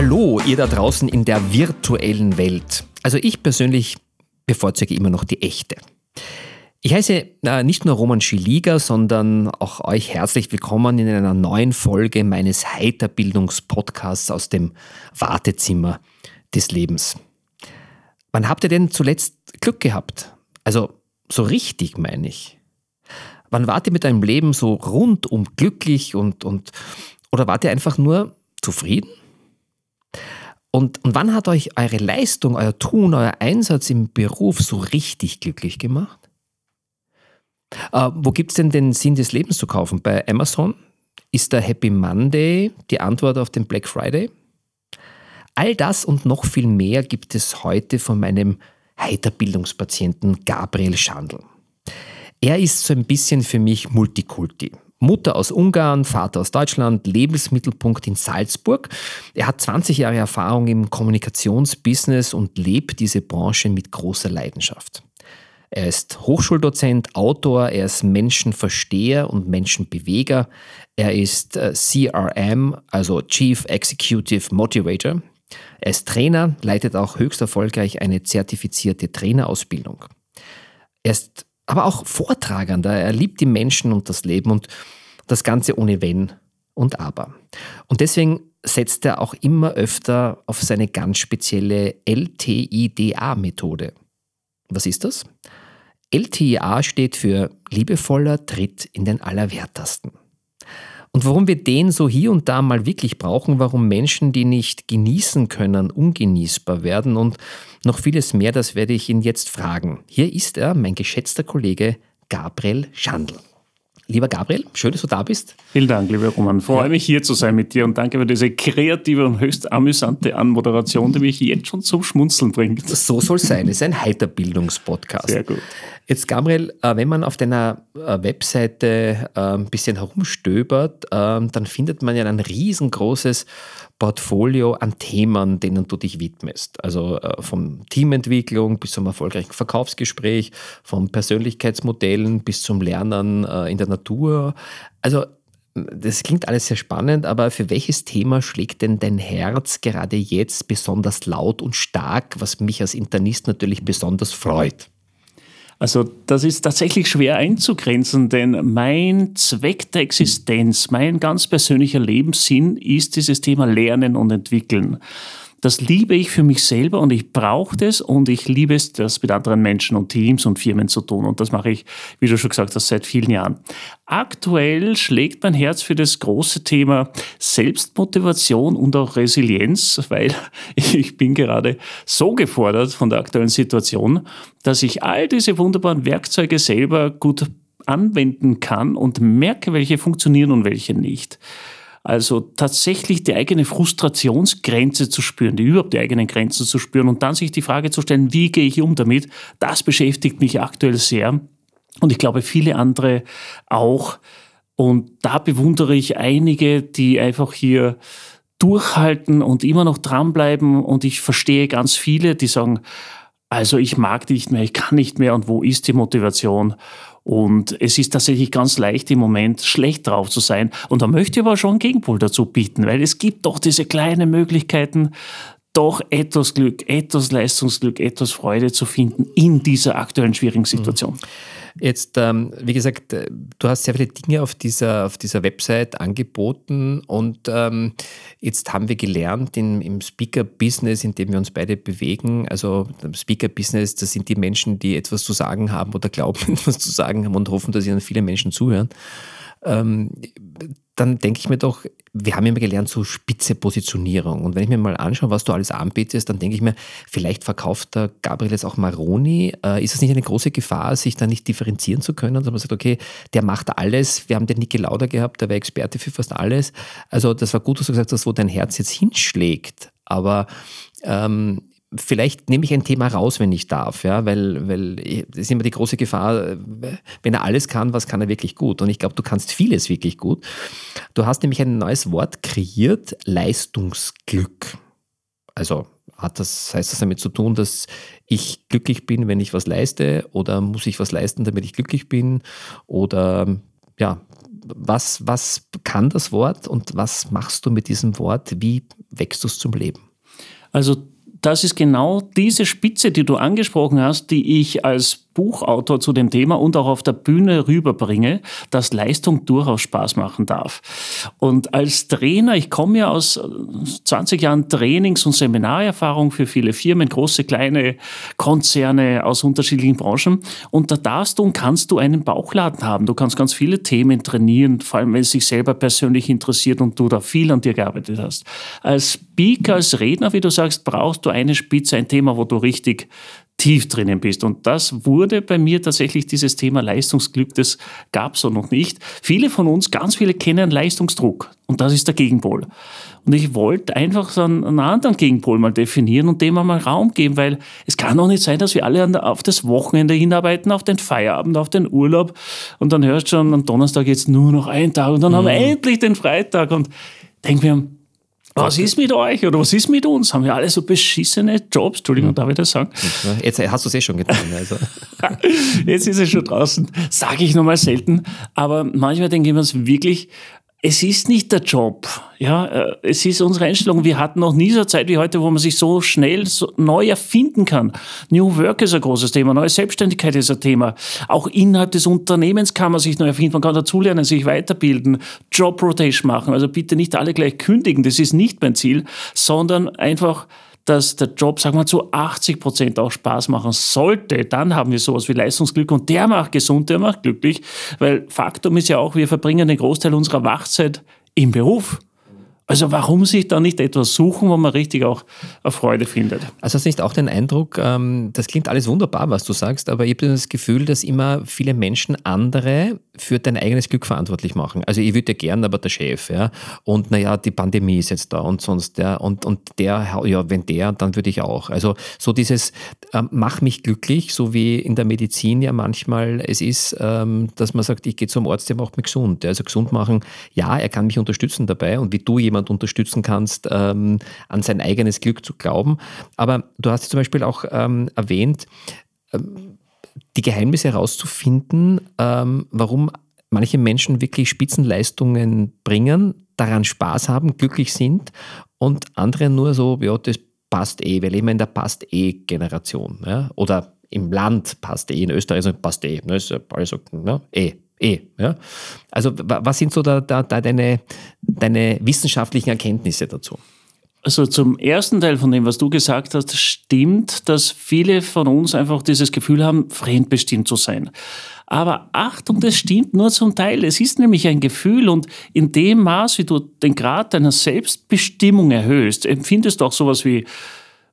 Hallo, ihr da draußen in der virtuellen Welt. Also ich persönlich bevorzuge immer noch die echte. Ich heiße äh, nicht nur Roman Schiliga, sondern auch euch herzlich willkommen in einer neuen Folge meines Heiterbildungspodcasts aus dem Wartezimmer des Lebens. Wann habt ihr denn zuletzt Glück gehabt? Also so richtig meine ich. Wann wart ihr mit eurem Leben so rundum glücklich und, und oder wart ihr einfach nur zufrieden? Und, und wann hat euch eure Leistung, euer Tun, euer Einsatz im Beruf so richtig glücklich gemacht? Äh, wo gibt es denn den Sinn des Lebens zu kaufen? Bei Amazon? Ist der Happy Monday die Antwort auf den Black Friday? All das und noch viel mehr gibt es heute von meinem Heiterbildungspatienten Gabriel Schandl. Er ist so ein bisschen für mich Multikulti. Mutter aus Ungarn, Vater aus Deutschland, Lebensmittelpunkt in Salzburg. Er hat 20 Jahre Erfahrung im Kommunikationsbusiness und lebt diese Branche mit großer Leidenschaft. Er ist Hochschuldozent, Autor, er ist Menschenversteher und Menschenbeweger. Er ist äh, CRM, also Chief Executive Motivator. Er ist Trainer, leitet auch höchst erfolgreich eine zertifizierte Trainerausbildung. Er ist aber auch Vortragender. Er liebt die Menschen und das Leben und das Ganze ohne Wenn und Aber. Und deswegen setzt er auch immer öfter auf seine ganz spezielle LTIDA-Methode. Was ist das? LTIA steht für liebevoller Tritt in den Allerwertesten. Und warum wir den so hier und da mal wirklich brauchen, warum Menschen, die nicht genießen können, ungenießbar werden und noch vieles mehr, das werde ich ihn jetzt fragen. Hier ist er, mein geschätzter Kollege Gabriel Schandl. Lieber Gabriel, schön, dass du da bist. Vielen Dank, lieber Roman. Freue mich hier zu sein mit dir und danke für diese kreative und höchst amüsante Anmoderation, die mich jetzt schon zum Schmunzeln bringt. So soll es sein. Es ist ein Heiterbildungspodcast. Sehr gut. Jetzt, Gabriel, äh, wenn man auf deiner äh, Webseite äh, ein bisschen herumstöbert, dann findet man ja ein riesengroßes Portfolio an Themen, denen du dich widmest. Also vom Teamentwicklung bis zum erfolgreichen Verkaufsgespräch, von Persönlichkeitsmodellen bis zum Lernen in der Natur. Also das klingt alles sehr spannend, aber für welches Thema schlägt denn dein Herz gerade jetzt besonders laut und stark, was mich als Internist natürlich besonders freut? Also das ist tatsächlich schwer einzugrenzen, denn mein Zweck der Existenz, mein ganz persönlicher Lebenssinn ist dieses Thema Lernen und Entwickeln. Das liebe ich für mich selber und ich brauche das und ich liebe es, das mit anderen Menschen und Teams und Firmen zu tun. Und das mache ich, wie du schon gesagt hast, seit vielen Jahren. Aktuell schlägt mein Herz für das große Thema Selbstmotivation und auch Resilienz, weil ich bin gerade so gefordert von der aktuellen Situation, dass ich all diese wunderbaren Werkzeuge selber gut anwenden kann und merke, welche funktionieren und welche nicht. Also tatsächlich die eigene Frustrationsgrenze zu spüren, die überhaupt die eigenen Grenzen zu spüren und dann sich die Frage zu stellen, wie gehe ich um damit, das beschäftigt mich aktuell sehr. Und ich glaube, viele andere auch. Und da bewundere ich einige, die einfach hier durchhalten und immer noch dranbleiben. Und ich verstehe ganz viele, die sagen, also ich mag nicht mehr, ich kann nicht mehr und wo ist die Motivation? Und es ist tatsächlich ganz leicht im Moment schlecht drauf zu sein. Und da möchte ich aber schon einen Gegenpol dazu bieten, weil es gibt doch diese kleinen Möglichkeiten, doch etwas Glück, etwas Leistungsglück, etwas Freude zu finden in dieser aktuellen schwierigen Situation. Mhm. Jetzt, ähm, wie gesagt, äh, du hast sehr viele Dinge auf dieser, auf dieser Website angeboten und ähm, jetzt haben wir gelernt in, im Speaker-Business, in dem wir uns beide bewegen, also im Speaker-Business, das sind die Menschen, die etwas zu sagen haben oder glauben, etwas zu sagen haben und hoffen, dass ihnen viele Menschen zuhören. Ähm, dann denke ich mir doch, wir haben immer gelernt, so spitze Positionierung. Und wenn ich mir mal anschaue, was du alles anbietest, dann denke ich mir, vielleicht verkauft der Gabriel jetzt auch Maroni. Äh, ist es nicht eine große Gefahr, sich da nicht differenzieren zu können? Dass man sagt, okay, der macht alles. Wir haben den Niki Lauder gehabt, der war Experte für fast alles. Also das war gut, dass du gesagt hast, wo dein Herz jetzt hinschlägt. Aber ähm, vielleicht nehme ich ein Thema raus, wenn ich darf, ja, weil, weil das ist immer die große Gefahr, wenn er alles kann, was kann er wirklich gut? Und ich glaube, du kannst vieles wirklich gut. Du hast nämlich ein neues Wort kreiert, Leistungsglück. Also hat das, heißt das damit zu tun, dass ich glücklich bin, wenn ich was leiste? Oder muss ich was leisten, damit ich glücklich bin? Oder ja, was, was kann das Wort und was machst du mit diesem Wort? Wie wächst du es zum Leben? Also das ist genau diese Spitze, die du angesprochen hast, die ich als Buchautor zu dem Thema und auch auf der Bühne rüberbringe, dass Leistung durchaus Spaß machen darf. Und als Trainer, ich komme ja aus 20 Jahren Trainings- und Seminarerfahrung für viele Firmen, große, kleine Konzerne aus unterschiedlichen Branchen. Und da darfst du und kannst du einen Bauchladen haben. Du kannst ganz viele Themen trainieren, vor allem wenn es dich selber persönlich interessiert und du da viel an dir gearbeitet hast. Als Speaker, als Redner, wie du sagst, brauchst du eine Spitze, ein Thema, wo du richtig tief drinnen bist. Und das wurde bei mir tatsächlich dieses Thema Leistungsglück, das gab es so noch nicht. Viele von uns, ganz viele kennen Leistungsdruck und das ist der Gegenpol. Und ich wollte einfach so einen, einen anderen Gegenpol mal definieren und dem mal Raum geben, weil es kann doch nicht sein, dass wir alle auf das Wochenende hinarbeiten, auf den Feierabend, auf den Urlaub und dann hörst du schon, am Donnerstag jetzt nur noch ein Tag und dann mhm. haben wir endlich den Freitag und denken wir, was ist mit euch oder was ist mit uns? Haben wir alle so beschissene Jobs? Entschuldigung, hm. darf ich das sagen? Jetzt hast du es eh schon getan. Also. Jetzt ist es schon draußen. Sage ich nochmal selten. Aber manchmal denke ich mir wirklich, es ist nicht der Job. Ja, äh, es ist unsere Einstellung. Wir hatten noch nie so eine Zeit wie heute, wo man sich so schnell so neu erfinden kann. New Work ist ein großes Thema. Neue Selbstständigkeit ist ein Thema. Auch innerhalb des Unternehmens kann man sich neu erfinden. Man kann dazulernen, sich weiterbilden, Job Rotation machen. Also bitte nicht alle gleich kündigen. Das ist nicht mein Ziel, sondern einfach dass der Job, sagen wir zu 80 Prozent auch Spaß machen sollte, dann haben wir sowas wie Leistungsglück und der macht gesund, der macht glücklich, weil Faktum ist ja auch, wir verbringen den Großteil unserer Wachzeit im Beruf. Also warum sich da nicht etwas suchen, wo man richtig auch Freude findet? Also hast du nicht auch den Eindruck, ähm, das klingt alles wunderbar, was du sagst, aber ich habe das Gefühl, dass immer viele Menschen andere für dein eigenes Glück verantwortlich machen. Also ich würde gern, aber der Chef, ja. Und naja, die Pandemie ist jetzt da und sonst, ja. Und, und der, ja, wenn der, dann würde ich auch. Also so dieses, ähm, mach mich glücklich, so wie in der Medizin ja manchmal es ist, ähm, dass man sagt, ich gehe zum Arzt, der macht mich gesund. Also gesund machen, ja, er kann mich unterstützen dabei und wie du jemand jemand unterstützen kannst, ähm, an sein eigenes Glück zu glauben. Aber du hast zum Beispiel auch ähm, erwähnt, ähm, die Geheimnisse herauszufinden, ähm, warum manche Menschen wirklich Spitzenleistungen bringen, daran Spaß haben, glücklich sind und andere nur so, ja, das passt eh. Wir leben in der Passt-eh-Generation. Ja? Oder im Land passt eh, in Österreich passt eh. Ne? Ist also, ne? eh. Eh, ja. Also was sind so da, da, da deine, deine wissenschaftlichen Erkenntnisse dazu? Also zum ersten Teil von dem, was du gesagt hast, stimmt, dass viele von uns einfach dieses Gefühl haben, fremdbestimmt zu sein. Aber Achtung, das stimmt nur zum Teil. Es ist nämlich ein Gefühl und in dem Maß, wie du den Grad deiner Selbstbestimmung erhöhst, empfindest du auch sowas wie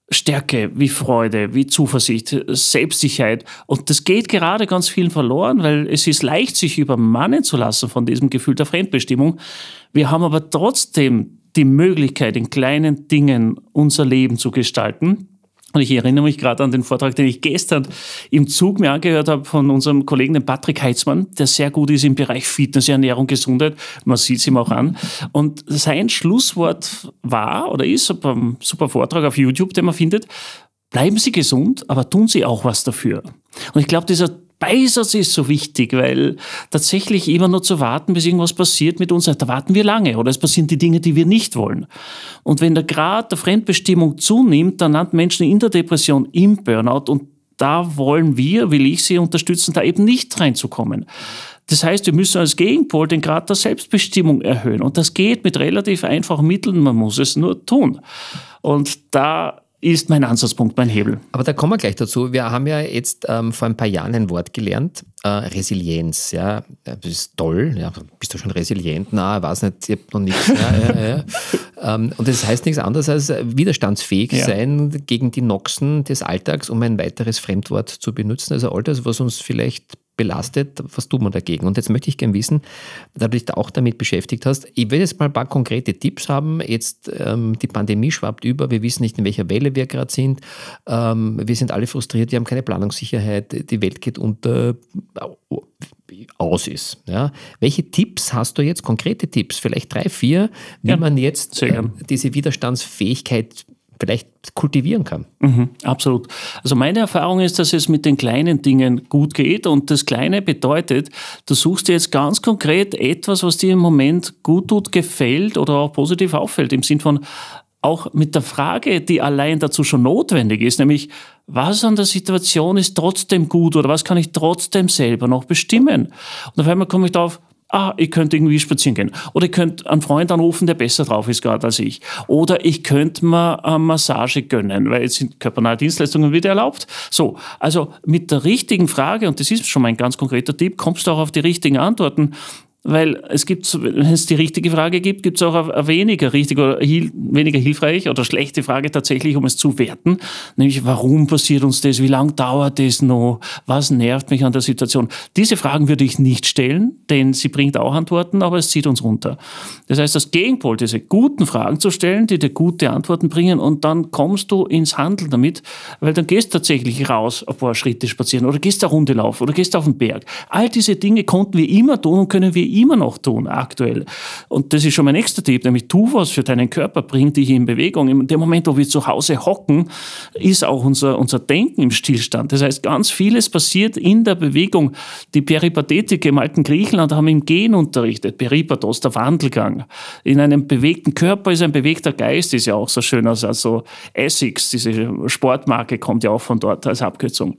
Stärke, wie Freude, wie Zuversicht, Selbstsicherheit. Und das geht gerade ganz vielen verloren, weil es ist leicht, sich übermannen zu lassen von diesem Gefühl der Fremdbestimmung. Wir haben aber trotzdem die Möglichkeit, in kleinen Dingen unser Leben zu gestalten. Und ich erinnere mich gerade an den Vortrag, den ich gestern im Zug mir angehört habe von unserem Kollegen, den Patrick Heitzmann, der sehr gut ist im Bereich Fitness, Ernährung, Gesundheit. Man sieht es ihm auch an. Und sein Schlusswort war oder ist, ein super Vortrag auf YouTube, den man findet, bleiben Sie gesund, aber tun Sie auch was dafür. Und ich glaube, dieser Beisatz ist so wichtig, weil tatsächlich immer nur zu warten, bis irgendwas passiert mit uns, da warten wir lange oder es passieren die Dinge, die wir nicht wollen. Und wenn der Grad der Fremdbestimmung zunimmt, dann landen Menschen in der Depression, im Burnout und da wollen wir, will ich sie unterstützen, da eben nicht reinzukommen. Das heißt, wir müssen als Gegenpol den Grad der Selbstbestimmung erhöhen. Und das geht mit relativ einfachen Mitteln, man muss es nur tun. Und da ist mein Ansatzpunkt, mein Hebel. Aber da kommen wir gleich dazu. Wir haben ja jetzt ähm, vor ein paar Jahren ein Wort gelernt, äh, Resilienz. Ja, das ist toll. Ja, bist du schon resilient? Na, weiß nicht, ich habe noch nichts. Ja, ja, ja. ähm, und das heißt nichts anderes als widerstandsfähig sein gegen die Noxen des Alltags, um ein weiteres Fremdwort zu benutzen. Also all das, was uns vielleicht belastet, was tut man dagegen? Und jetzt möchte ich gerne wissen, da du dich da auch damit beschäftigt hast, ich will jetzt mal ein paar konkrete Tipps haben. Jetzt ähm, die Pandemie schwappt über, wir wissen nicht, in welcher Welle wir gerade sind. Ähm, wir sind alle frustriert, wir haben keine Planungssicherheit, die Welt geht unter, aus ist. Ja. Welche Tipps hast du jetzt, konkrete Tipps, vielleicht drei, vier, wie ja, man jetzt äh, diese Widerstandsfähigkeit vielleicht kultivieren kann. Mhm, absolut. Also meine Erfahrung ist, dass es mit den kleinen Dingen gut geht und das Kleine bedeutet, du suchst dir jetzt ganz konkret etwas, was dir im Moment gut tut, gefällt oder auch positiv auffällt, im Sinn von auch mit der Frage, die allein dazu schon notwendig ist, nämlich was an der Situation ist trotzdem gut oder was kann ich trotzdem selber noch bestimmen? Und auf einmal komme ich darauf, ah, ich könnte irgendwie spazieren gehen. Oder ich könnte einen Freund anrufen, der besser drauf ist gerade als ich. Oder ich könnte mir eine Massage gönnen, weil jetzt sind körpernahe Dienstleistungen wieder erlaubt. So, also mit der richtigen Frage, und das ist schon mein ganz konkreter Tipp, kommst du auch auf die richtigen Antworten weil es gibt, wenn es die richtige Frage gibt, gibt es auch eine weniger richtig oder weniger hilfreich oder schlechte Frage tatsächlich, um es zu werten, nämlich warum passiert uns das, wie lange dauert das noch, was nervt mich an der Situation. Diese Fragen würde ich nicht stellen, denn sie bringt auch Antworten, aber es zieht uns runter. Das heißt, das Gegenpol, diese guten Fragen zu stellen, die dir gute Antworten bringen und dann kommst du ins Handeln damit, weil dann gehst du tatsächlich raus, ein paar Schritte spazieren oder gehst eine Runde laufen oder gehst auf den Berg. All diese Dinge konnten wir immer tun und können wir immer noch tun aktuell. Und das ist schon mein nächster Tipp, nämlich tu was für deinen Körper, bring dich in Bewegung. In dem Moment, wo wir zu Hause hocken, ist auch unser, unser Denken im Stillstand. Das heißt, ganz vieles passiert in der Bewegung. Die Peripathetiker im alten Griechenland haben im Gehen unterrichtet. Peripathos, der Wandelgang. In einem bewegten Körper ist ein bewegter Geist, ist ja auch so schön. Also Essex, diese Sportmarke kommt ja auch von dort als Abkürzung.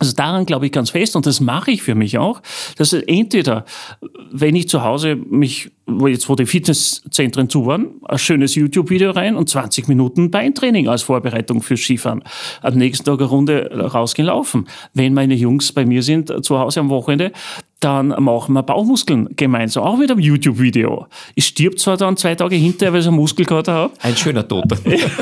Also daran glaube ich ganz fest und das mache ich für mich auch, dass entweder, wenn ich zu Hause mich, wo jetzt wo die Fitnesszentren zu waren, ein schönes YouTube-Video rein und 20 Minuten Beintraining als Vorbereitung fürs Skifahren. Am nächsten Tag eine Runde rausgehen laufen. Wenn meine Jungs bei mir sind zu Hause am Wochenende, dann machen wir Bauchmuskeln gemeinsam, auch mit einem YouTube-Video. Ich stirb zwar dann zwei Tage hinterher, weil ich einen Muskelkater habe. Ein schöner Tod.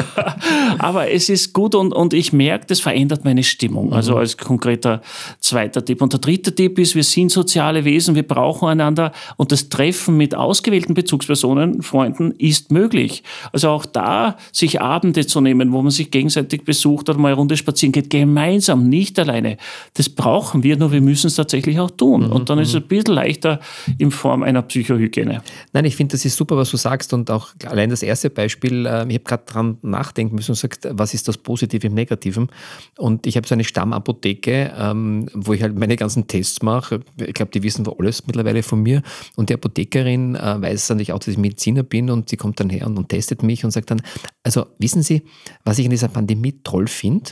aber es ist gut und, und ich merke, das verändert meine Stimmung. Also mhm. als konkreter zweiter Tipp. Und der dritte Tipp ist, wir sind soziale Wesen, wir brauchen einander und das Treffen mit ausgewählten Bezugspersonen, Freunden ist möglich. Also auch da sich Abende zu nehmen, wo man sich gegenseitig besucht oder mal eine Runde spazieren geht, gemeinsam, nicht alleine. Das brauchen wir, nur wir müssen es tatsächlich auch tun. Mhm. Und dann ist es ein bisschen leichter in Form einer Psychohygiene. Nein, ich finde, das ist super, was du sagst und auch allein das erste Beispiel, äh, ich habe gerade dran nachdenken müssen und gesagt, was ist das Positive im Negativen? Und ich habe so eine Stammapotheke, ähm, wo ich halt meine ganzen Tests mache. Ich glaube, die wissen alles mittlerweile von mir. Und die Apothekerin äh, weiß natürlich auch, dass ich Mediziner bin und sie kommt dann her und, und testet mich und sagt dann, also wissen Sie, was ich in dieser Pandemie toll finde?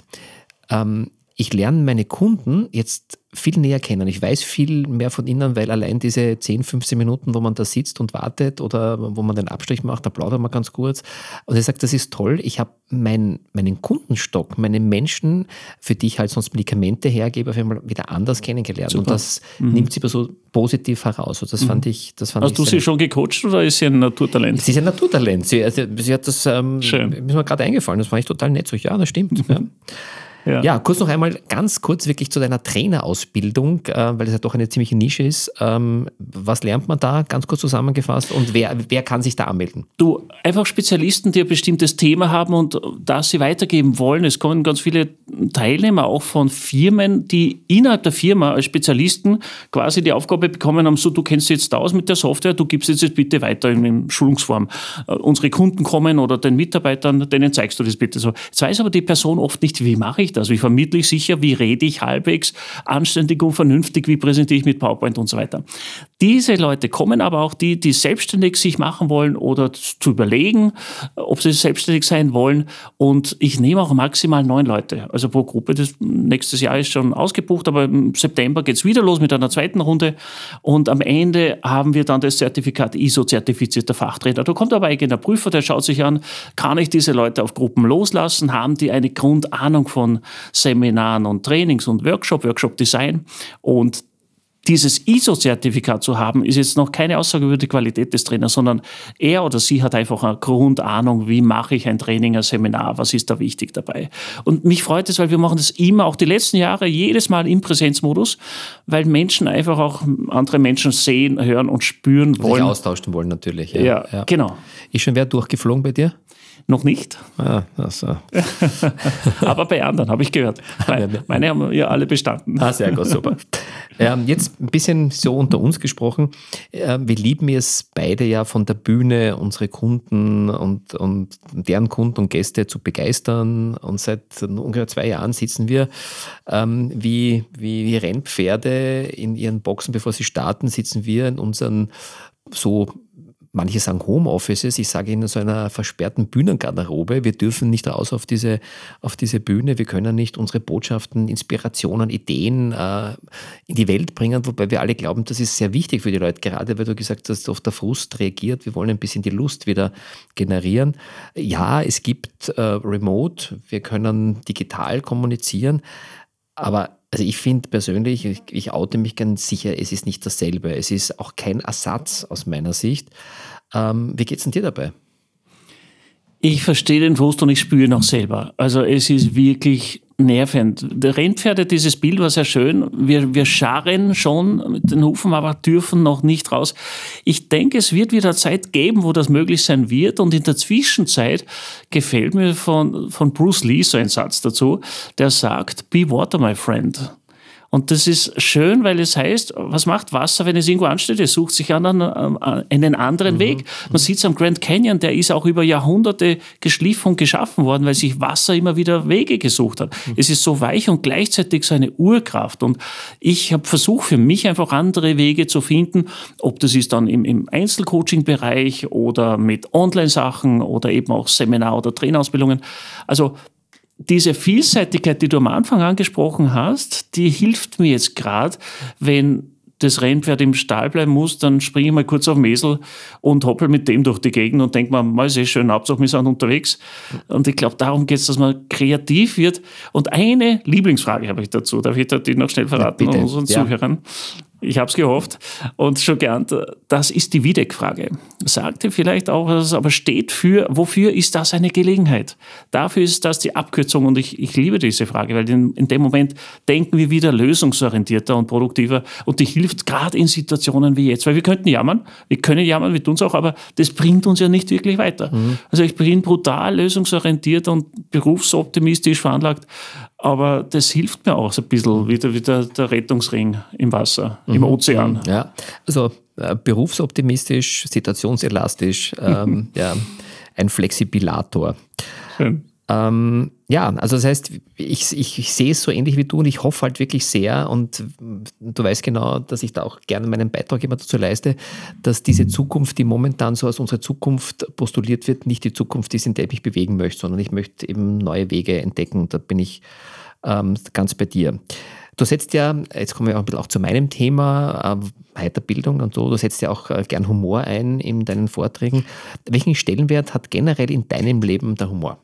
Ähm, ich lerne meine Kunden jetzt viel näher kennen. Ich weiß viel mehr von ihnen, weil allein diese 10, 15 Minuten, wo man da sitzt und wartet oder wo man den Abstrich macht, da plaudert man ganz kurz. Und er sagt, das ist toll. Ich habe mein, meinen Kundenstock, meine Menschen, für die ich halt sonst Medikamente hergebe, auf einmal wieder anders kennengelernt. Super. Und das mhm. nimmt sie aber so positiv heraus. Und das mhm. fand ich, das fand Hast ich du sie schon gecoacht oder ist sie ein Naturtalent? Sie ist ein Naturtalent. Sie, also, sie hat das, ähm, Schön. ist mir gerade eingefallen. Das fand ich total nett. So, ja, das stimmt. Mhm. Ja. Ja. ja, kurz noch einmal ganz kurz wirklich zu deiner Trainerausbildung, äh, weil es ja doch eine ziemliche Nische ist. Ähm, was lernt man da, ganz kurz zusammengefasst, und wer, wer kann sich da anmelden? Du, einfach Spezialisten, die ein bestimmtes Thema haben und das sie weitergeben wollen. Es kommen ganz viele Teilnehmer auch von Firmen, die innerhalb der Firma als Spezialisten quasi die Aufgabe bekommen haben, so du kennst jetzt aus mit der Software, du gibst jetzt, jetzt bitte weiter in, in Schulungsform. Uh, unsere Kunden kommen oder den Mitarbeitern, denen zeigst du das bitte so. Jetzt weiß aber die Person oft nicht, wie mache ich das? Wie vermittle ich sicher? Wie rede ich halbwegs anständig und vernünftig? Wie präsentiere ich mit PowerPoint und so weiter? Diese Leute kommen aber auch die, die selbstständig sich machen wollen oder zu überlegen, ob sie selbstständig sein wollen. Und ich nehme auch maximal neun Leute, also pro Gruppe. Das nächstes Jahr ist schon ausgebucht, aber im September geht es wieder los mit einer zweiten Runde. Und am Ende haben wir dann das Zertifikat ISO-zertifizierter Fachtrainer. Da kommt aber eigener Prüfer, der schaut sich an, kann ich diese Leute auf Gruppen loslassen? Haben die eine Grundahnung von Seminaren und Trainings und Workshop, Workshop Design. Und dieses ISO-Zertifikat zu haben, ist jetzt noch keine Aussage über die Qualität des Trainers, sondern er oder sie hat einfach eine Grundahnung, wie mache ich ein Training, ein Seminar, was ist da wichtig dabei. Und mich freut es, weil wir machen das immer, auch die letzten Jahre, jedes Mal im Präsenzmodus, weil Menschen einfach auch andere Menschen sehen, hören und spüren wollen. Sich austauschen wollen natürlich. Ja, ja, ja. genau. Ist schon wer durchgeflogen bei dir? Noch nicht. Ah, also. Aber bei anderen habe ich gehört. Meine, haben ja alle bestanden. Ah, sehr gut, super. Ähm, jetzt ein bisschen so unter uns gesprochen. Ähm, wir lieben es beide ja von der Bühne, unsere Kunden und, und deren Kunden und Gäste zu begeistern. Und seit ungefähr zwei Jahren sitzen wir ähm, wie, wie, wie Rennpferde in ihren Boxen, bevor sie starten, sitzen wir in unseren so Manche sagen Homeoffices, ich sage in so einer versperrten Bühnengarderobe. Wir dürfen nicht raus auf diese, auf diese Bühne, wir können nicht unsere Botschaften, Inspirationen, Ideen äh, in die Welt bringen, wobei wir alle glauben, das ist sehr wichtig für die Leute, gerade weil du gesagt hast, auf der Frust reagiert. Wir wollen ein bisschen die Lust wieder generieren. Ja, es gibt äh, Remote, wir können digital kommunizieren, aber also ich finde persönlich, ich, ich oute mich ganz sicher, es ist nicht dasselbe. Es ist auch kein Ersatz aus meiner Sicht. Ähm, wie geht es denn dir dabei? Ich verstehe den Frust und ich spüre ihn auch selber. Also es ist wirklich nervend. Der Rennpferde, dieses Bild war sehr schön. Wir, wir scharren schon mit den Hufen, aber dürfen noch nicht raus. Ich denke, es wird wieder Zeit geben, wo das möglich sein wird. Und in der Zwischenzeit gefällt mir von, von Bruce Lee so ein Satz dazu, der sagt, be water, my friend. Und das ist schön, weil es heißt, was macht Wasser, wenn es irgendwo ansteht? Es sucht sich einen, einen anderen mhm. Weg. Man sieht es am Grand Canyon, der ist auch über Jahrhunderte geschliffen und geschaffen worden, weil sich Wasser immer wieder Wege gesucht hat. Mhm. Es ist so weich und gleichzeitig so eine Urkraft. Und ich habe versucht, für mich einfach andere Wege zu finden, ob das ist dann im, im Einzelcoaching-Bereich oder mit Online-Sachen oder eben auch Seminar- oder Trainerausbildungen. Also diese Vielseitigkeit, die du am Anfang angesprochen hast, die hilft mir jetzt gerade, wenn das Rennpferd im Stall bleiben muss, dann springe ich mal kurz auf den Esel und hoppel mit dem durch die Gegend und denke mir, mal ist eh schön, Hauptsache wir sind unterwegs. Und ich glaube, darum geht es, dass man kreativ wird. Und eine Lieblingsfrage habe ich dazu, darf ich die noch schnell verraten ja, unseren ja. Zuhörern? Ich habe es gehofft und schon geahnt, das ist die Wiedeck-Frage. Sagte vielleicht auch, aber steht für, wofür ist das eine Gelegenheit? Dafür ist das die Abkürzung und ich, ich liebe diese Frage, weil in, in dem Moment denken wir wieder lösungsorientierter und produktiver und die hilft gerade in Situationen wie jetzt, weil wir könnten jammern, wir können jammern, wir tun es auch, aber das bringt uns ja nicht wirklich weiter. Mhm. Also ich bin brutal lösungsorientiert und berufsoptimistisch veranlagt aber das hilft mir auch so ein bisschen, wie der, wie der, der Rettungsring im Wasser, mhm. im Ozean. Ja, also äh, berufsoptimistisch, situationselastisch, ähm, ja, ein Flexibilator. Schön. Ähm, ja, also das heißt, ich, ich, ich, sehe es so ähnlich wie du und ich hoffe halt wirklich sehr und du weißt genau, dass ich da auch gerne meinen Beitrag immer dazu leiste, dass diese Zukunft, die momentan so als unsere Zukunft postuliert wird, nicht die Zukunft ist, in der ich mich bewegen möchte, sondern ich möchte eben neue Wege entdecken da bin ich ähm, ganz bei dir. Du setzt ja, jetzt kommen wir auch ein bisschen auch zu meinem Thema, äh, Weiterbildung und so, du setzt ja auch äh, gern Humor ein in deinen Vorträgen. Welchen Stellenwert hat generell in deinem Leben der Humor?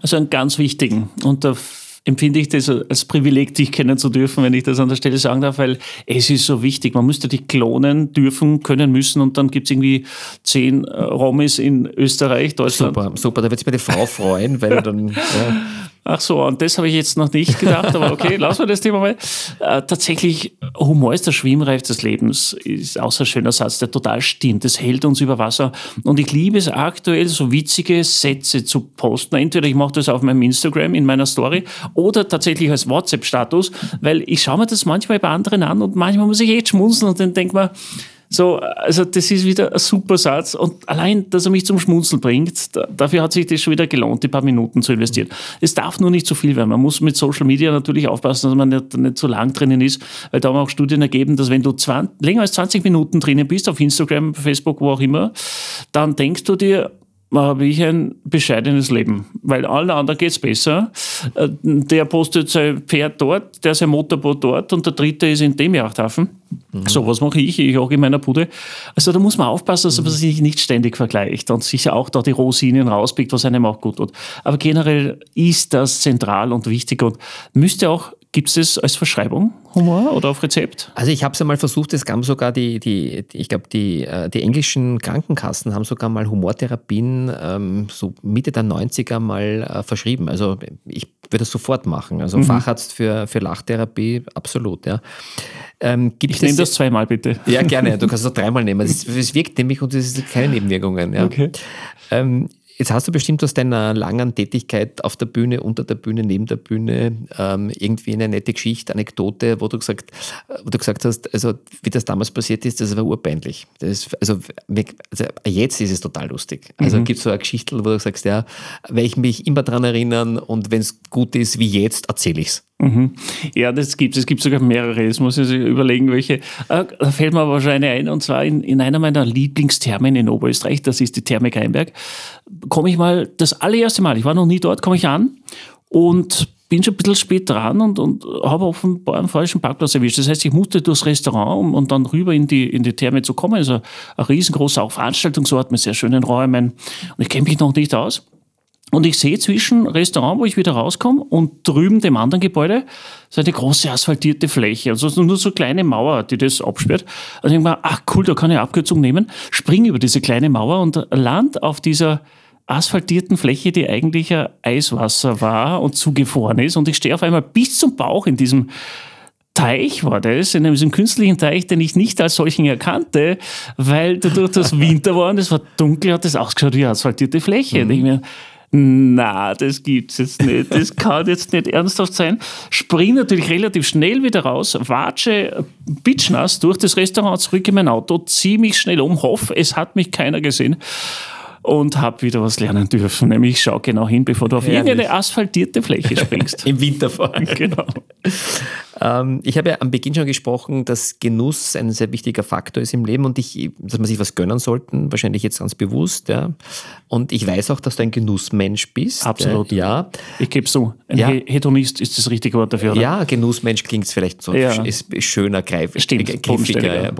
Also einen ganz wichtigen. Und da empfinde ich das als Privileg, dich kennen zu dürfen, wenn ich das an der Stelle sagen darf, weil es ist so wichtig. Man müsste dich klonen dürfen, können, müssen und dann gibt es irgendwie zehn äh, Romis in Österreich, Deutschland. Super, super. Da wird sich meine Frau freuen, weil dann. Ja. Ach so, und das habe ich jetzt noch nicht gedacht, aber okay, lassen wir das Thema mal. Äh, tatsächlich, Humor ist der Schwimmreif des Lebens, ist auch ein schöner Satz, der total stimmt. Das hält uns über Wasser. Und ich liebe es aktuell, so witzige Sätze zu posten. Entweder ich mache das auf meinem Instagram in meiner Story oder tatsächlich als WhatsApp-Status, weil ich schaue mir das manchmal bei anderen an und manchmal muss ich echt schmunzeln und dann denke mir, so, also das ist wieder ein super Satz und allein, dass er mich zum Schmunzeln bringt, da, dafür hat sich das schon wieder gelohnt, die paar Minuten zu investieren. Es darf nur nicht zu viel werden. Man muss mit Social Media natürlich aufpassen, dass man nicht, nicht zu lang drinnen ist, weil da haben auch Studien ergeben, dass wenn du 20, länger als 20 Minuten drinnen bist, auf Instagram, Facebook, wo auch immer, dann denkst du dir, habe ich ein bescheidenes Leben, weil allen anderen geht es besser. Äh, der postet sein Pferd dort, der sein Motorboot dort und der dritte ist in dem Yachthafen. Mhm. So, was mache ich? Ich auch in meiner Bude. Also da muss man aufpassen, dass man mhm. sich nicht ständig vergleicht und sicher auch da die Rosinen rauspickt, was einem auch gut tut. Aber generell ist das zentral und wichtig und müsste auch Gibt es das als Verschreibung, Humor oder auf Rezept? Also ich habe es einmal versucht, es gab sogar die, die, die ich glaube, die, äh, die englischen Krankenkassen haben sogar mal Humortherapien ähm, so Mitte der 90er mal äh, verschrieben. Also ich würde das sofort machen. Also mhm. Facharzt für, für Lachtherapie, absolut, ja. Ähm, ich nehme das zweimal bitte. Ja, gerne. Du kannst es auch dreimal nehmen. Es wirkt nämlich und es sind keine Nebenwirkungen. Ja. Okay. Ähm, Jetzt hast du bestimmt aus deiner langen Tätigkeit auf der Bühne, unter der Bühne, neben der Bühne ähm, irgendwie eine nette Geschichte, Anekdote, wo du gesagt, wo du gesagt hast, also wie das damals passiert ist, das war urpeinlich. Das ist, also, also, jetzt ist es total lustig. Also mhm. gibt es so eine Geschichte, wo du sagst, ja, werde ich mich immer daran erinnern und wenn es gut ist wie jetzt, erzähle ich es. Mhm. Ja, das gibt es. Es gibt sogar mehrere. Jetzt muss ich überlegen, welche. Äh, da fällt mir wahrscheinlich ein, und zwar in, in einer meiner Lieblingsthermen in Oberösterreich, das ist die Therme Keinberg, komme ich mal das allererste Mal, ich war noch nie dort, komme ich an und bin schon ein bisschen spät dran und, und habe offenbar einen falschen Parkplatz erwischt. Das heißt, ich musste durchs Restaurant, um, und dann rüber in die, in die Therme zu kommen. Also ein riesengroßer auch Veranstaltungsort mit sehr schönen Räumen. Und ich kenne mich noch nicht aus. Und ich sehe zwischen Restaurant, wo ich wieder rauskomme, und drüben dem anderen Gebäude so eine große asphaltierte Fläche. Also nur so eine kleine Mauer, die das absperrt. Also ich denke mir, ach cool, da kann ich Abkürzung nehmen, springe über diese kleine Mauer und land auf dieser asphaltierten Fläche, die eigentlich ein Eiswasser war und zugefroren ist. Und ich stehe auf einmal bis zum Bauch in diesem Teich war das, in diesem künstlichen Teich, den ich nicht als solchen erkannte, weil dadurch das Winter war und es war dunkel, hat das ausgeschaut wie asphaltierte Fläche. Mhm. Und ich mir, na, das gibt's jetzt nicht. Das kann jetzt nicht ernsthaft sein. Spring natürlich relativ schnell wieder raus, watsche bitchnass durch das Restaurant zurück in mein Auto, ziehe mich schnell um, hoffe, es hat mich keiner gesehen und habe wieder was lernen dürfen. Nämlich schau genau hin, bevor du auf Herrlich. irgendeine asphaltierte Fläche springst. Im Winter vor allem. Genau. Ähm, ich habe ja am Beginn schon gesprochen, dass Genuss ein sehr wichtiger Faktor ist im Leben und ich, dass man sich was gönnen sollte, wahrscheinlich jetzt ganz bewusst. Ja. Und ich weiß auch, dass du ein Genussmensch bist. Absolut. Äh, ja. Ich gebe so. Ein ja. Hedonist ist das richtige Wort dafür, oder? Ja, Genussmensch klingt vielleicht so ja. ist schöner, greif, Stimmt, griffiger.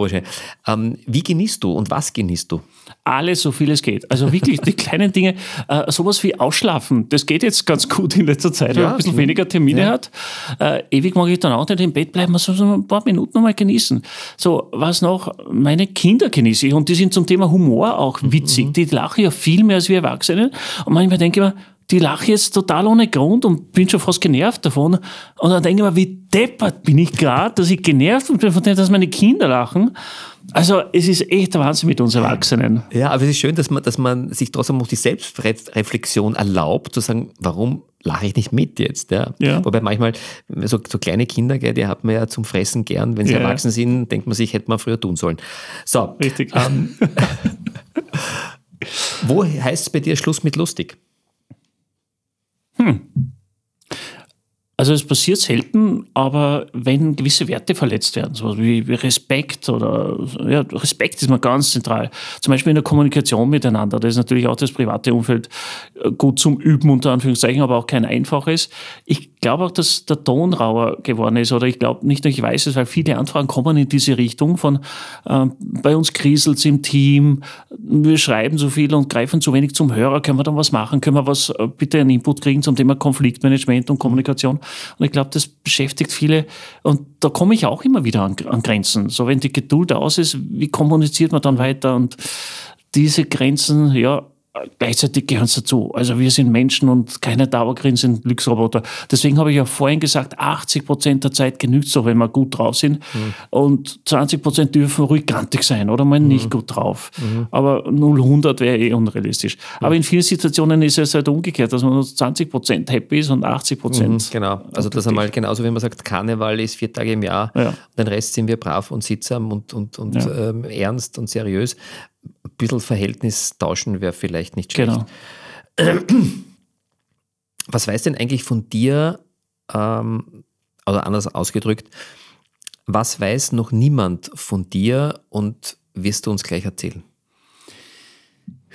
Ähm, wie genießt du und was genießt du? Alles, so viel es geht. Also wirklich die kleinen Dinge, äh, sowas wie Ausschlafen, das geht jetzt ganz gut in letzter Zeit, ja, weil man ein bisschen weniger Termine ja. hat. Äh, ewig mag ich dann auch nicht im Bett bleiben, man soll so ein paar Minuten nochmal genießen. So, was noch? Meine Kinder genieße ich und die sind zum Thema Humor auch witzig. Mhm. Die lachen ja viel mehr als wir Erwachsene. Und manchmal denke ich mir, die lache jetzt total ohne Grund und bin schon fast genervt davon. Und dann denke ich mir, wie deppert bin ich gerade, dass ich genervt bin von dem, dass meine Kinder lachen. Also es ist echt der Wahnsinn mit uns Erwachsenen. Ja, aber es ist schön, dass man, dass man sich trotzdem noch die Selbstreflexion erlaubt, zu sagen, warum lache ich nicht mit jetzt? Ja? ja. Wobei manchmal so, so kleine Kinder, gell, die hat man ja zum Fressen gern. Wenn sie ja. erwachsen sind, denkt man sich, hätte man früher tun sollen. So. Richtig. Ähm, wo heißt es bei dir Schluss mit lustig? 嗯。Also es passiert selten, aber wenn gewisse Werte verletzt werden, so wie Respekt oder ja, Respekt ist mal ganz zentral. Zum Beispiel in der Kommunikation miteinander. Das ist natürlich auch das private Umfeld äh, gut zum Üben unter Anführungszeichen, aber auch kein einfaches. Ich glaube auch, dass der Ton rauer geworden ist oder ich glaube nicht nur, ich weiß es, weil viele Anfragen kommen in diese Richtung von äh, bei uns kriselt im Team, wir schreiben so viel und greifen zu wenig zum Hörer, können wir dann was machen, können wir was äh, bitte einen Input kriegen zum Thema Konfliktmanagement und Kommunikation. Und ich glaube, das beschäftigt viele. Und da komme ich auch immer wieder an, an Grenzen. So, wenn die Geduld aus ist, wie kommuniziert man dann weiter? Und diese Grenzen, ja, gleichzeitig gehören es dazu. Also wir sind Menschen und keine dauergrinsenden Glücksroboter. Deswegen habe ich ja vorhin gesagt, 80 Prozent der Zeit genügt es doch, wenn wir gut drauf sind. Mhm. Und 20 Prozent dürfen ruhig grantig sein oder mal mhm. nicht gut drauf. Mhm. Aber 0, 100 wäre eh unrealistisch. Aber in vielen Situationen ist es halt umgekehrt, dass man nur 20 Prozent happy ist und 80 Prozent. Mhm, genau. Also das einmal genauso, wie man sagt, Karneval ist vier Tage im Jahr. Ja. Den Rest sind wir brav und sittsam und, und, und ja. ähm, ernst und seriös bisschen Verhältnis tauschen wäre vielleicht nicht schlecht. Genau. Was weiß denn eigentlich von dir, ähm, oder anders ausgedrückt, was weiß noch niemand von dir und wirst du uns gleich erzählen?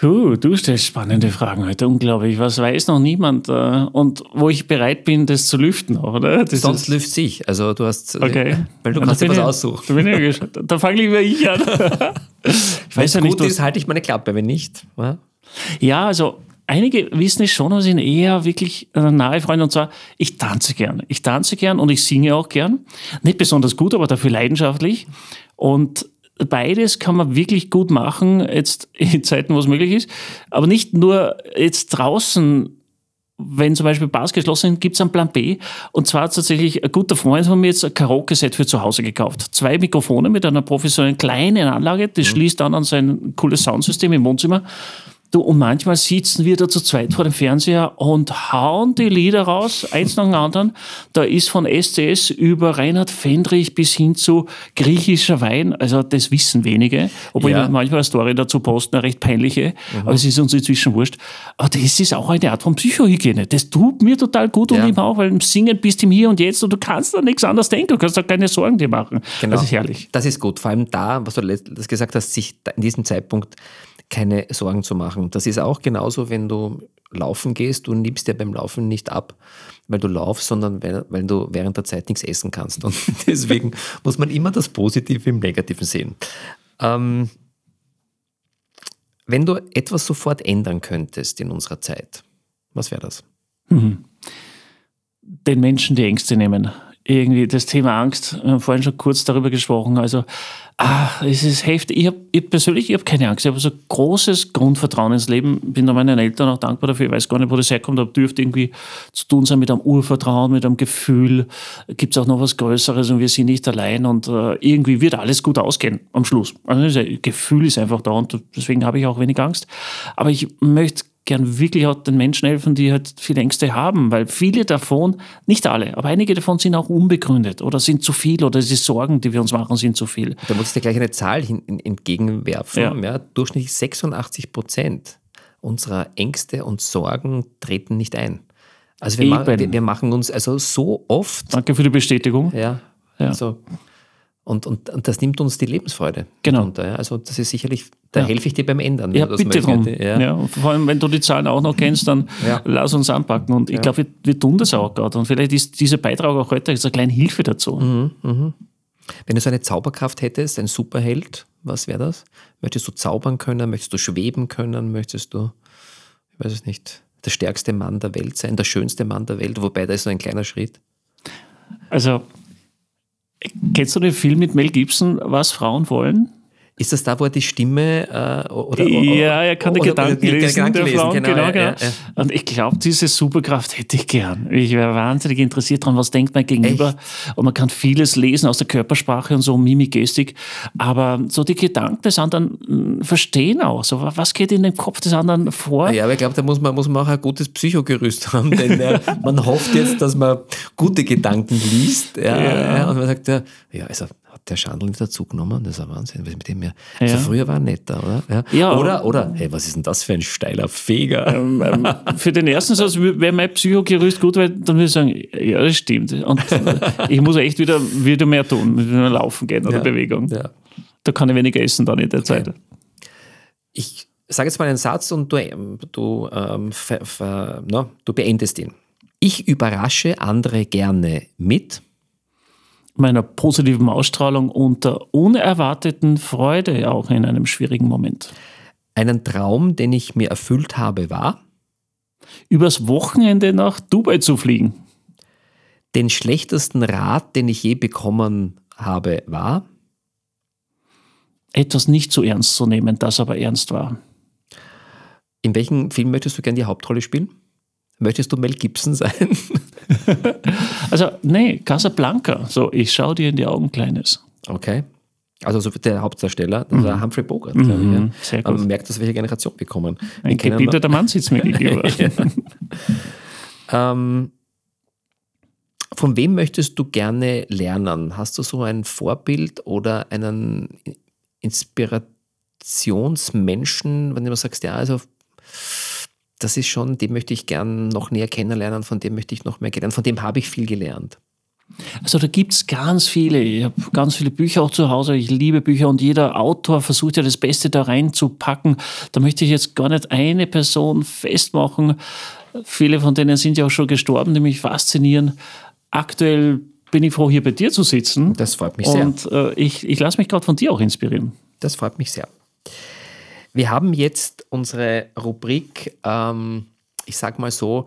Huh, du stellst spannende Fragen heute, unglaublich. Was weiß noch niemand äh, und wo ich bereit bin, das zu lüften, oder? Das Sonst lüft sich. Also du hast, okay. weil du kannst dir was ich, aussuchen. Da, bin ich, da fange lieber ich an. ich weiß ja nicht, gut ist, halte ich meine Klappe, wenn nicht. Ja, ja also einige wissen es schon und sind eher wirklich nahe Freunde. Und zwar, ich tanze gern. Ich tanze gern und ich singe auch gern. Nicht besonders gut, aber dafür leidenschaftlich. Und beides kann man wirklich gut machen, jetzt in Zeiten, wo es möglich ist. Aber nicht nur jetzt draußen wenn zum Beispiel Bars geschlossen sind, gibt es einen Plan B. Und zwar hat tatsächlich ein guter Freund von mir jetzt ein Karaoke-Set für zu Hause gekauft. Zwei Mikrofone mit einer professionellen kleinen Anlage, das mhm. schließt dann an sein cooles Soundsystem im Wohnzimmer. Du, und manchmal sitzen wir da zu zweit vor dem Fernseher und hauen die Lieder raus, eins nach dem anderen. Da ist von SCS über Reinhard Fendrich bis hin zu griechischer Wein, also das wissen wenige, obwohl ja. ich manchmal eine Story dazu posten, eine recht peinliche, mhm. aber es ist uns inzwischen wurscht. Aber das ist auch eine Art von Psychohygiene. Das tut mir total gut ja. und ihm auch, weil im Singen bist du im Hier und Jetzt und du kannst da nichts anderes denken, du kannst da keine Sorgen dir machen. Genau. Das ist herrlich. Das ist gut, vor allem da, was du gesagt hast, sich in diesem Zeitpunkt keine Sorgen zu machen. Das ist auch genauso, wenn du laufen gehst, du nimmst dir beim Laufen nicht ab, weil du laufst, sondern weil, weil du während der Zeit nichts essen kannst. Und deswegen muss man immer das Positive im Negativen sehen. Ähm, wenn du etwas sofort ändern könntest in unserer Zeit, was wäre das? Mhm. Den Menschen die Ängste nehmen irgendwie das Thema Angst, wir haben vorhin schon kurz darüber gesprochen, also ah, es ist heftig. Ich, hab, ich persönlich, ich habe keine Angst, ich habe so großes Grundvertrauen ins Leben, bin da meinen Eltern auch dankbar dafür, ich weiß gar nicht, wo das herkommt, aber dürfte irgendwie zu tun sein mit einem Urvertrauen, mit einem Gefühl, gibt es auch noch was Größeres und wir sind nicht allein und äh, irgendwie wird alles gut ausgehen am Schluss. Also das Gefühl ist einfach da und deswegen habe ich auch wenig Angst. Aber ich möchte gern wirklich auch den Menschen helfen, die halt viel Ängste haben, weil viele davon, nicht alle, aber einige davon sind auch unbegründet oder sind zu viel oder die Sorgen, die wir uns machen, sind zu viel. Da muss ich dir gleich eine Zahl entgegenwerfen. Ja. Ja, durchschnittlich 86 Prozent unserer Ängste und Sorgen treten nicht ein. Also wir, ma wir, wir, machen uns also so oft. Danke für die Bestätigung. Ja. ja. Also und, und, und das nimmt uns die Lebensfreude. Genau. Runter, ja. Also das ist sicherlich, da ja. helfe ich dir beim Ändern. Ja, bitte drum. Ja. vor allem, wenn du die Zahlen auch noch kennst, dann lass uns anpacken. Und ich glaube, wir, wir, tun das auch gerade. Und vielleicht ist dieser Beitrag auch heute eine kleine Hilfe dazu. Mhm, mhm. Wenn du so eine Zauberkraft hättest, ein Superheld, was wäre das? Möchtest du zaubern können? Möchtest du schweben können? Möchtest du, ich weiß es nicht, der stärkste Mann der Welt sein, der schönste Mann der Welt? Wobei, da ist so ein kleiner Schritt. Also Kennst du den Film mit Mel Gibson, was Frauen wollen? Ist das da, wo er die Stimme äh, oder, Ja, er kann die Gedanken lesen, Gedanken der lesen, Frauen. Genau, genau. genau. Ja, ja. Und ich glaube, diese Superkraft hätte ich gern. Ich wäre wahnsinnig interessiert daran, was denkt mein Gegenüber. Echt? Und man kann vieles lesen aus der Körpersprache und so, Mimik, Gestik. Aber so die Gedanken des anderen hm, verstehen auch. So, was geht in dem Kopf des anderen vor? Ja, aber ich glaube, da muss man, muss man auch ein gutes Psychogerüst haben. Denn äh, man hofft jetzt, dass man gute Gedanken liest. Ja, ja. Und man sagt, ja, ja also der Schandl nicht dazugenommen, das ist ein Wahnsinn, was mit dem ja. Also früher war er netter, oder? Ja. ja. Oder, oder, hey, was ist denn das für ein steiler Feger? Ähm, ähm, für den ersten Satz wäre mein Psychogerüst gut, weil dann würde ich sagen, ja, das stimmt. Und ich muss echt wieder, wieder mehr tun, wieder laufen gehen oder ja. Bewegung. Ja. Da kann ich weniger essen dann in der okay. Zeit. Ich sage jetzt mal einen Satz und du, du, ähm, ver, ver, no, du beendest ihn. Ich überrasche andere gerne mit meiner positiven Ausstrahlung und der unerwarteten Freude auch in einem schwierigen Moment. Einen Traum, den ich mir erfüllt habe, war? Übers Wochenende nach Dubai zu fliegen. Den schlechtesten Rat, den ich je bekommen habe, war? Etwas nicht so ernst zu nehmen, das aber ernst war. In welchem Film möchtest du gerne die Hauptrolle spielen? Möchtest du Mel Gibson sein? also, nee, Casablanca. So, ich schaue dir in die Augen, Kleines. Okay. Also so der Hauptdarsteller, das mhm. Humphrey Bogart. Mhm. Ich, ja. Sehr gut. Aber man merkt, dass welche Generation wir kommen. Ein gebieterter Mann sitzt mir gegenüber. ähm, von wem möchtest du gerne lernen? Hast du so ein Vorbild oder einen Inspirationsmenschen, wenn du sagst, ja, also das ist schon, den möchte ich gern noch näher kennenlernen, von dem möchte ich noch mehr kennenlernen, von dem habe ich viel gelernt. Also da gibt es ganz viele. Ich habe ganz viele Bücher auch zu Hause. Ich liebe Bücher und jeder Autor versucht ja das Beste da reinzupacken. Da möchte ich jetzt gar nicht eine Person festmachen. Viele von denen sind ja auch schon gestorben, die mich faszinieren. Aktuell bin ich froh, hier bei dir zu sitzen. Das freut mich sehr. Und äh, ich, ich lasse mich gerade von dir auch inspirieren. Das freut mich sehr. Wir haben jetzt unsere Rubrik, ähm, ich sag mal so,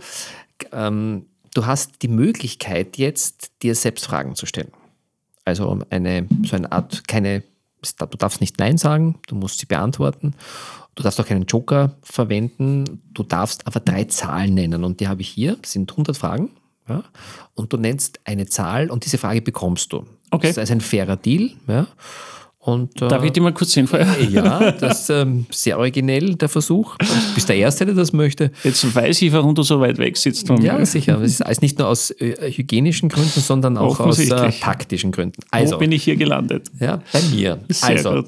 ähm, du hast die Möglichkeit jetzt, dir selbst Fragen zu stellen. Also eine, so eine Art, keine, du darfst nicht Nein sagen, du musst sie beantworten. Du darfst auch keinen Joker verwenden, du darfst aber drei Zahlen nennen und die habe ich hier, das sind 100 Fragen. Ja? Und du nennst eine Zahl und diese Frage bekommst du. Okay. Das ist ein fairer Deal. Ja? Und, äh, Darf ich dir mal kurz sehen vorher? Ja, das ist ähm, sehr originell, der Versuch. Du bist der Erste, der das möchte. Jetzt weiß ich, warum du so weit weg sitzt. Ja, sicher. Das ist nicht nur aus äh, hygienischen Gründen, sondern auch aus äh, taktischen Gründen. Wo Also, bin ich hier gelandet? ja, bei mir. Sehr also, gut.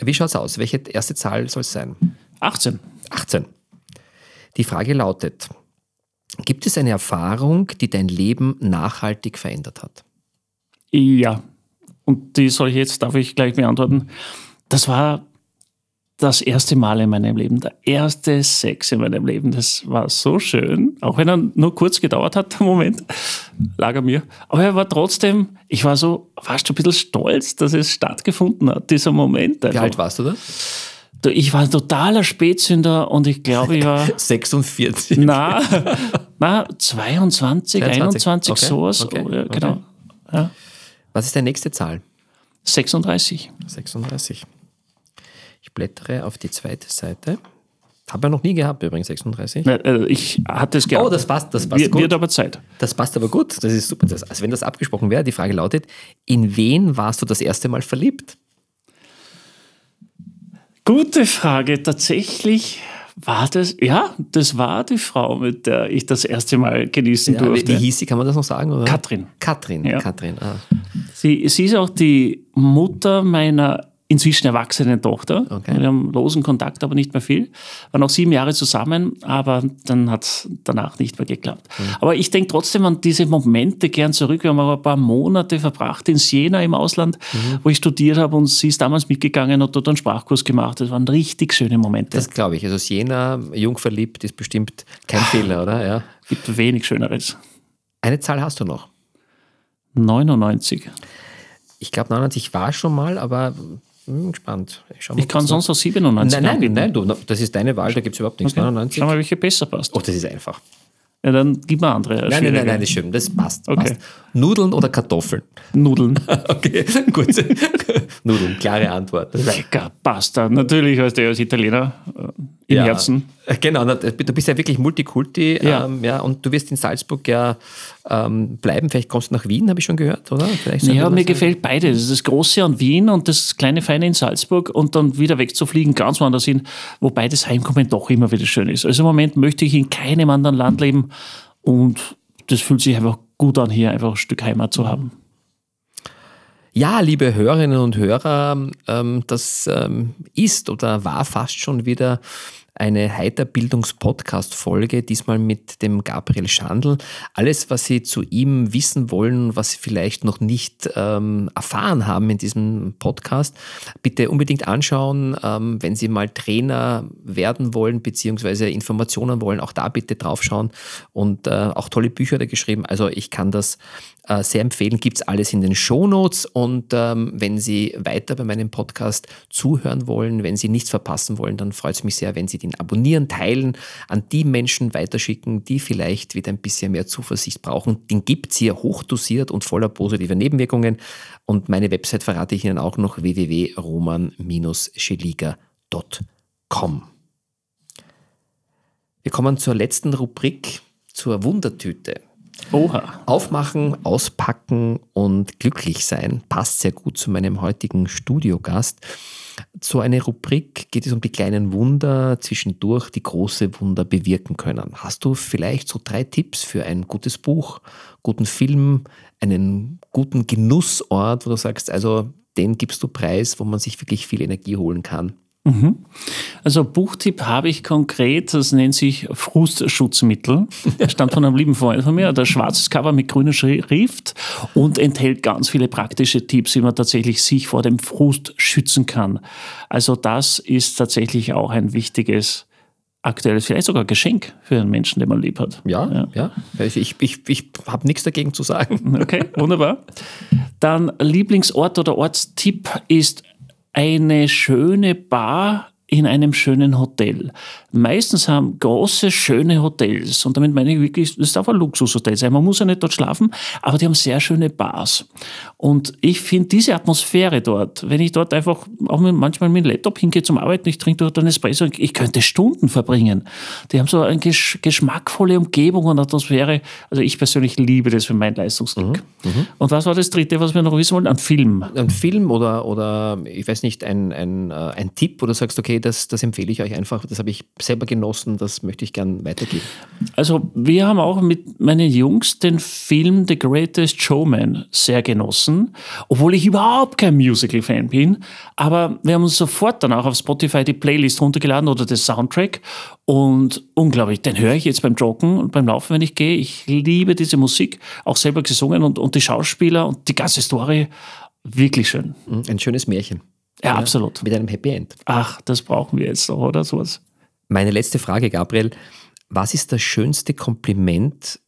wie schaut's aus? Welche erste Zahl soll es sein? 18. 18. Die Frage lautet, gibt es eine Erfahrung, die dein Leben nachhaltig verändert hat? Ja. Und die soll ich jetzt, darf ich gleich beantworten. Das war das erste Mal in meinem Leben, der erste Sex in meinem Leben. Das war so schön, auch wenn er nur kurz gedauert hat, der Moment, lag er mir. Aber er war trotzdem, ich war so fast ein bisschen stolz, dass es stattgefunden hat, dieser Moment. Wie einfach. alt warst du da? Du, Ich war ein totaler Spätzünder und ich glaube, ich war 46. na, na 22, 21, Okay, sowas. okay, ja, genau. Ja. Was ist deine nächste Zahl? 36. 36. Ich blättere auf die zweite Seite. Habe ja noch nie gehabt, übrigens 36. Na, äh, Ich hatte es gehabt. Oh, das passt, das passt wird, gut. wird aber Zeit. Das passt aber gut, das ist super. Also wenn das abgesprochen wäre, die Frage lautet, in wen warst du das erste Mal verliebt? Gute Frage. Tatsächlich war das, ja, das war die Frau, mit der ich das erste Mal genießen Ja, durfte. wie hieß sie, kann man das noch sagen? Oder? Katrin. Katrin, Ja. Katrin. Ah. Sie, sie ist auch die Mutter meiner inzwischen erwachsenen Tochter. Okay. Wir haben losen Kontakt, aber nicht mehr viel. Waren noch sieben Jahre zusammen, aber dann hat es danach nicht mehr geklappt. Mhm. Aber ich denke trotzdem an diese Momente gern zurück. Wir haben auch ein paar Monate verbracht in Siena im Ausland, Mhm. wo ich studiert habe und sie ist damals mitgegangen und dort einen Sprachkurs gemacht. Das waren richtig schöne Momente. Das glaube ich. Also Siena, jung verliebt, ist bestimmt kein Fehler, oder? Ja. gibt wenig Schöneres. Eine Zahl hast du noch. 99. Ich glaube 99 war schon mal, aber hm, gespannt. Ich, Ich kann sonst auch 97 Nein, nein, nein, du, das ist deine Wahl, da gibt es überhaupt nichts. 99? Schau mal, welche besser passt. Oh, das ist einfach. Ja, dann gib mir andere. Nein, nein, nein, nein, das stimmt. Das passt. Okay. passt. Nudeln oder Kartoffeln? Nudeln. Okay, gut. Nudeln, klare Antwort. Lecker, Pasta. Natürlich heißt er als Italiener im Ja, Herzen. Genau, na, du bist ja wirklich Multikulti. Ja. Ähm, ja, und du wirst in Salzburg ja ähm, bleiben. Vielleicht kommst du nach Wien, habe ich schon gehört, oder? Vielleicht Ja, mir gefällt beides. Das Große an Wien und das kleine Feine in Salzburg und dann wieder wegzufliegen, ganz woanders hin, wobei das Heimkommen doch immer wieder schön ist. Also im Moment möchte ich in keinem anderen Land leben und das fühlt sich einfach gut an, hier einfach ein Stück Heimat zu haben. Ja, liebe Hörerinnen und Hörer, ähm, das ähm, ist oder war fast schon wieder eine Heiterbildungs-Podcast-Folge, diesmal mit dem Gabriel Schandl. Alles, was Sie zu ihm wissen wollen, was Sie vielleicht noch nicht ähm, erfahren haben in diesem Podcast, bitte unbedingt anschauen. Ähm, wenn Sie mal Trainer werden wollen, beziehungsweise Informationen wollen, auch da bitte draufschauen. Und äh, auch tolle Bücher er geschrieben. Also ich kann das äh, sehr empfehlen. Gibt es alles in den Shownotes. Und ähm, wenn Sie weiter bei meinem Podcast zuhören wollen, wenn Sie nichts verpassen wollen, dann freut es mich sehr, wenn Sie den abonnieren, teilen, an die Menschen weiterschicken, die vielleicht wieder ein bisschen mehr Zuversicht brauchen. Den gibt es hier hochdosiert und voller positiver Nebenwirkungen. Und meine Website verrate ich Ihnen auch noch www.roman-scheliger.com. Wir kommen zur letzten Rubrik, zur Wundertüte. Oha. Aufmachen, auspacken und glücklich sein passt sehr gut zu meinem heutigen Studiogast. So eine Rubrik geht es um die kleinen Wunder zwischendurch, die große Wunder bewirken können. Hast du vielleicht so drei Tipps für ein gutes Buch, guten Film, einen guten Genussort, wo du sagst, also den gibst du preis, wo man sich wirklich viel Energie holen kann? Also Buchtipp habe ich konkret, das nennt sich Frustschutzmittel. Stammt von einem lieben Freund von mir, der schwarzes Cover mit grüner Schrift und enthält ganz viele praktische Tipps, wie man tatsächlich sich vor dem Frust schützen kann. Also das ist tatsächlich auch ein wichtiges aktuelles, vielleicht sogar Geschenk für einen Menschen, den man lieb hat. Ja, ja. Ich, ich, ich, ich habe nichts dagegen zu sagen. Okay, wunderbar. Dann Lieblingsort oder Ortstipp ist eine schöne Bar in einem schönen Hotel. Meistens haben große, schöne Hotels, und damit meine ich wirklich, das darf ein Luxushotel sein, man muss ja nicht dort schlafen, aber die haben sehr schöne Bars. Und ich finde diese Atmosphäre dort, wenn ich dort einfach auch mit, manchmal mit dem Laptop hingehe zum Arbeiten, ich trinke dort einen Espresso, ich könnte Stunden verbringen. Die haben so eine geschmackvolle Umgebung und Atmosphäre. Also ich persönlich liebe das für mein Leistungsglück. Mhm, mhm. und was war das dritte, was wir noch wissen wollen? Ein Film. Ein Film oder, oder ich weiß nicht, ein, ein, äh, ein Tipp, wo du sagst, okay, das, das empfehle ich euch einfach, das habe ich selber genossen, das möchte ich gern weitergeben. Also wir haben auch mit meinen Jungs den Film The Greatest Showman sehr genossen, obwohl ich überhaupt kein Musical-Fan bin, aber wir haben uns sofort dann auch auf Spotify die Playlist runtergeladen oder den Soundtrack und unglaublich, den höre ich jetzt beim Joggen und beim Laufen, wenn ich gehe. Ich liebe diese Musik, auch selber gesungen und, und die Schauspieler und die ganze Story. Wirklich schön. Mhm, ein schönes Märchen. Ja, ja, absolut. Mit einem Happy End. Ach, das brauchen wir jetzt doch, oder sowas? Meine letzte Frage, Gabriel. Was ist das schönste Kompliment,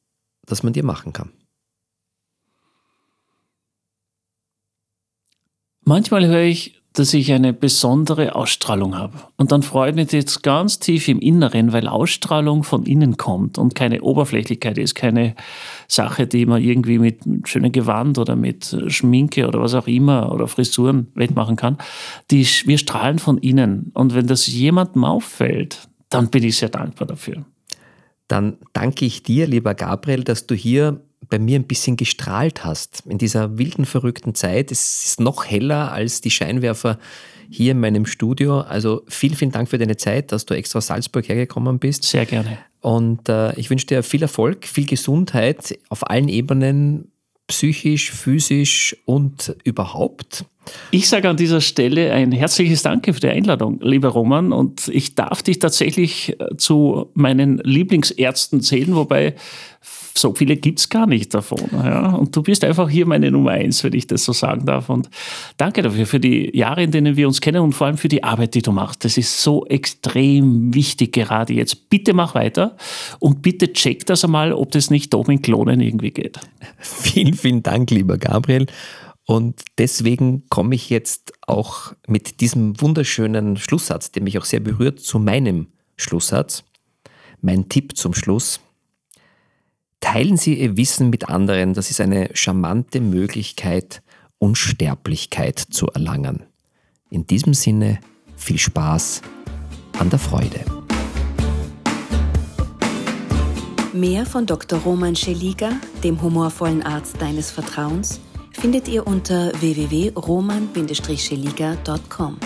das man dir machen kann? Manchmal höre ich dass ich eine besondere Ausstrahlung habe. Und dann freut mich jetzt ganz tief im Inneren, weil Ausstrahlung von innen kommt und keine Oberflächlichkeit ist, keine Sache, die man irgendwie mit schönem Gewand oder mit Schminke oder was auch immer oder Frisuren wettmachen kann. Die, wir strahlen von innen. Und wenn das jemandem auffällt, dann bin ich sehr dankbar dafür. Dann danke ich dir, lieber Gabriel, dass du hier bei mir ein bisschen gestrahlt hast in dieser wilden, verrückten Zeit. Es ist noch heller als die Scheinwerfer hier in meinem Studio. Also vielen, vielen Dank für deine Zeit, dass du extra aus Salzburg hergekommen bist. Sehr gerne. Und äh, ich wünsche dir viel Erfolg, viel Gesundheit auf allen Ebenen, psychisch, physisch und überhaupt. Ich sage an dieser Stelle ein herzliches Danke für die Einladung, lieber Roman. Und ich darf dich tatsächlich äh, zu meinen Lieblingsärzten zählen, wobei so viele gibt es gar nicht davon. Ja? Und du bist einfach hier meine Nummer eins, wenn ich das so sagen darf. Und danke dafür, für die Jahre, in denen wir uns kennen und vor allem für die Arbeit, die du machst. Das ist so extrem wichtig gerade jetzt. Bitte mach weiter und bitte check das einmal, ob das nicht doch mit Klonen irgendwie geht. Vielen, vielen Dank, lieber Gabriel. Und deswegen komme ich jetzt auch mit diesem wunderschönen Schlusssatz, der mich auch sehr berührt, zu meinem Schlusssatz. Mein Tipp zum Schluss. Teilen Sie Ihr Wissen mit anderen, das ist eine charmante Möglichkeit, Unsterblichkeit zu erlangen. In diesem Sinne viel Spaß an der Freude. Mehr von Dr. Roman Scheliga, dem humorvollen Arzt deines Vertrauens, findet ihr unter www.roman-scheliga.com.